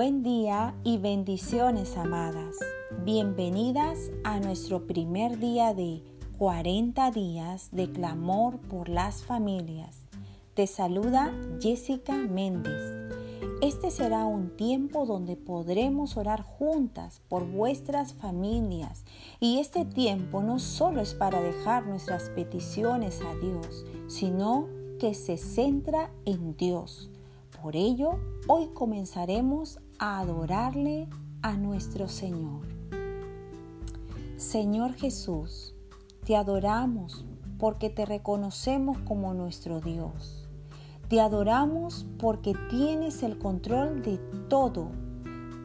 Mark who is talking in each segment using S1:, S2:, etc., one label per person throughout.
S1: Buen día y bendiciones amadas. Bienvenidas a nuestro primer día de 40 días de clamor por las familias. Te saluda Jessica Méndez. Este será un tiempo donde podremos orar juntas por vuestras familias y este tiempo no solo es para dejar nuestras peticiones a Dios, sino que se centra en Dios por ello, hoy comenzaremos a adorarle a nuestro Señor. Señor Jesús, te adoramos porque te reconocemos como nuestro Dios. Te adoramos porque tienes el control de todo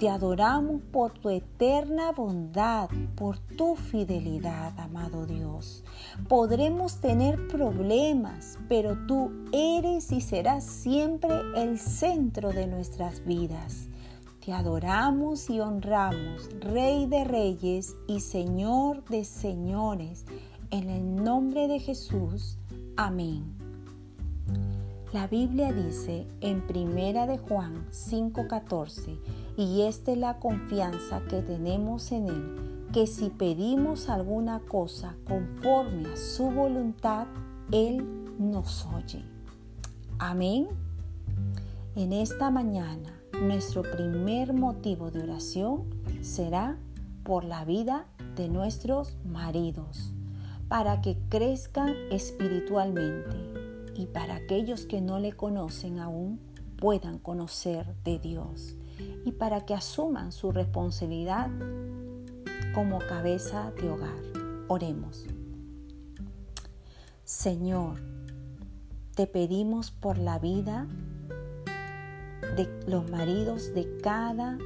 S1: te adoramos por tu eterna bondad, por tu fidelidad, amado Dios. Podremos tener problemas, pero tú eres y serás siempre el centro de nuestras vidas. Te adoramos y honramos, Rey de Reyes y Señor de Señores, en el nombre de Jesús. Amén. La Biblia dice en Primera de Juan 5:14, y esta es la confianza que tenemos en Él, que si pedimos alguna cosa conforme a su voluntad, Él nos oye. Amén. En esta mañana, nuestro primer motivo de oración será por la vida de nuestros maridos, para que crezcan espiritualmente y para aquellos que no le conocen aún puedan conocer de Dios y para que asuman su responsabilidad como cabeza de hogar. Oremos. Señor, te pedimos por la vida de los maridos de cada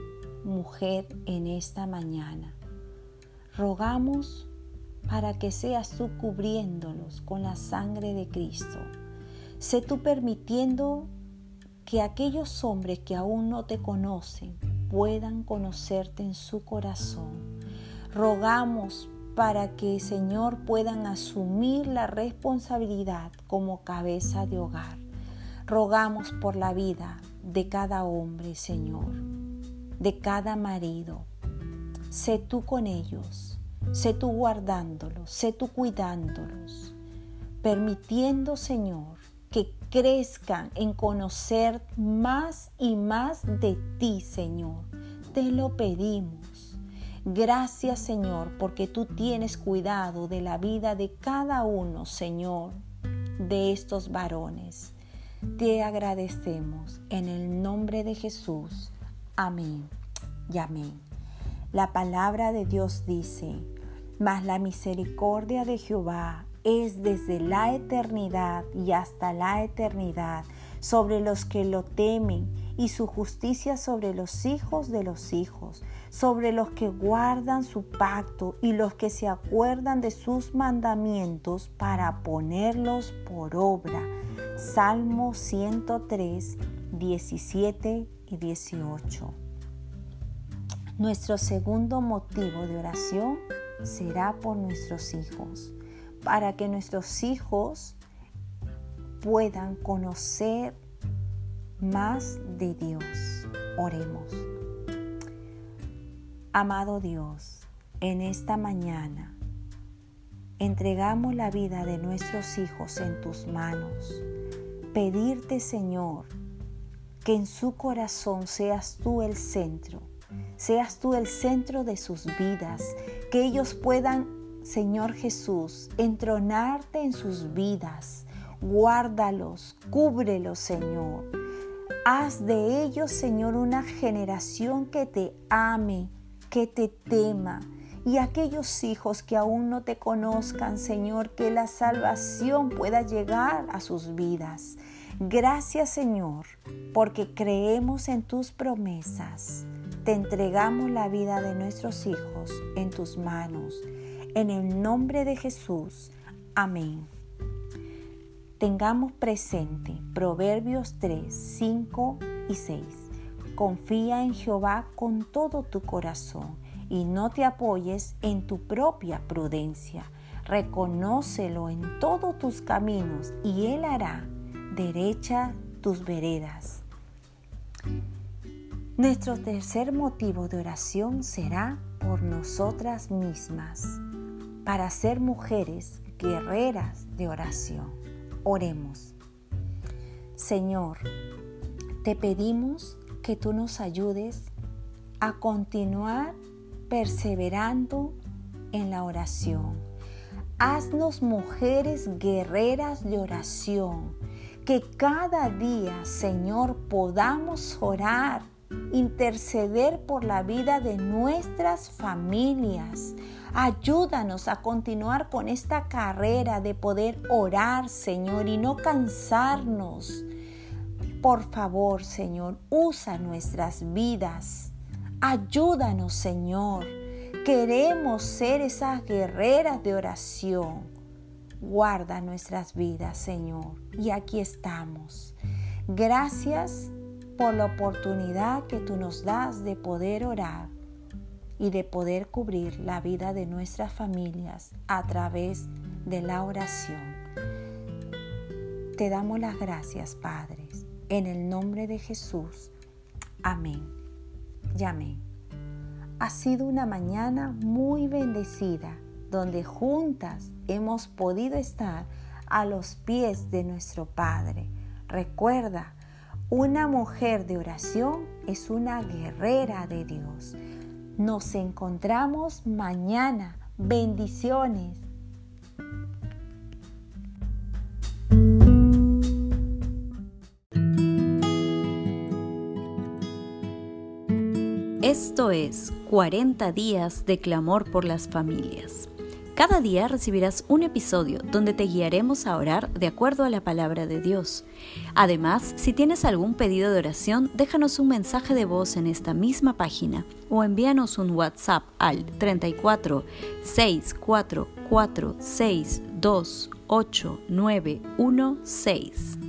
S1: mujer en esta mañana. Rogamos para que seas tú cubriéndolos con la sangre de Cristo Sé tú permitiendo que aquellos hombres que aún no te conocen puedan conocerte en su corazón. Rogamos para que, Señor, puedan asumir la responsabilidad como cabeza de hogar. Rogamos por la vida de cada hombre, Señor, de cada marido. Sé tú con ellos, sé tú guardándolos, sé tú cuidándolos, permitiendo, Señor, que crezcan en conocer más y más de ti, Señor. Te lo pedimos. Gracias, Señor, porque tú tienes cuidado de la vida de cada uno, Señor, de estos varones. Te agradecemos en el nombre de Jesús. Amén y amén. La palabra de Dios dice, mas la misericordia de Jehová es desde la eternidad y hasta la eternidad sobre los que lo temen y su justicia sobre los hijos de los hijos, sobre los que guardan su pacto y los que se acuerdan de sus mandamientos para ponerlos por obra. Salmo 103, 17 y 18. Nuestro segundo motivo de oración será por nuestros hijos para que nuestros hijos puedan conocer más de Dios. Oremos. Amado Dios, en esta mañana entregamos la vida de nuestros hijos en tus manos. Pedirte, Señor, que en su corazón seas tú el centro, seas tú el centro de sus vidas, que ellos puedan Señor Jesús, entronarte en sus vidas. Guárdalos, cúbrelos, Señor. Haz de ellos, Señor, una generación que te ame, que te tema. Y aquellos hijos que aún no te conozcan, Señor, que la salvación pueda llegar a sus vidas. Gracias, Señor, porque creemos en tus promesas. Te entregamos la vida de nuestros hijos en tus manos en el nombre de Jesús. Amén. Tengamos presente Proverbios 3, 5 y 6. Confía en Jehová con todo tu corazón y no te apoyes en tu propia prudencia. Reconócelo en todos tus caminos y Él hará derecha tus veredas. Nuestro tercer motivo de oración será por nosotras mismas, para ser mujeres guerreras de oración. Oremos. Señor, te pedimos que tú nos ayudes a continuar perseverando en la oración. Haznos mujeres guerreras de oración, que cada día, Señor, podamos orar, interceder por la vida de nuestras familias. Ayúdanos a continuar con esta carrera de poder orar, Señor, y no cansarnos. Por favor, Señor, usa nuestras vidas. Ayúdanos, Señor. Queremos ser esas guerreras de oración. Guarda nuestras vidas, Señor. Y aquí estamos. Gracias por la oportunidad que tú nos das de poder orar y de poder cubrir la vida de nuestras familias a través de la oración. Te damos las gracias, Padres, en el nombre de Jesús. Amén. Y amén. Ha sido una mañana muy bendecida, donde juntas hemos podido estar a los pies de nuestro Padre. Recuerda, una mujer de oración es una guerrera de Dios. Nos encontramos mañana. Bendiciones.
S2: Esto es 40 días de clamor por las familias. Cada día recibirás un episodio donde te guiaremos a orar de acuerdo a la palabra de Dios. Además, si tienes algún pedido de oración, déjanos un mensaje de voz en esta misma página o envíanos un WhatsApp al 34 644 628 916.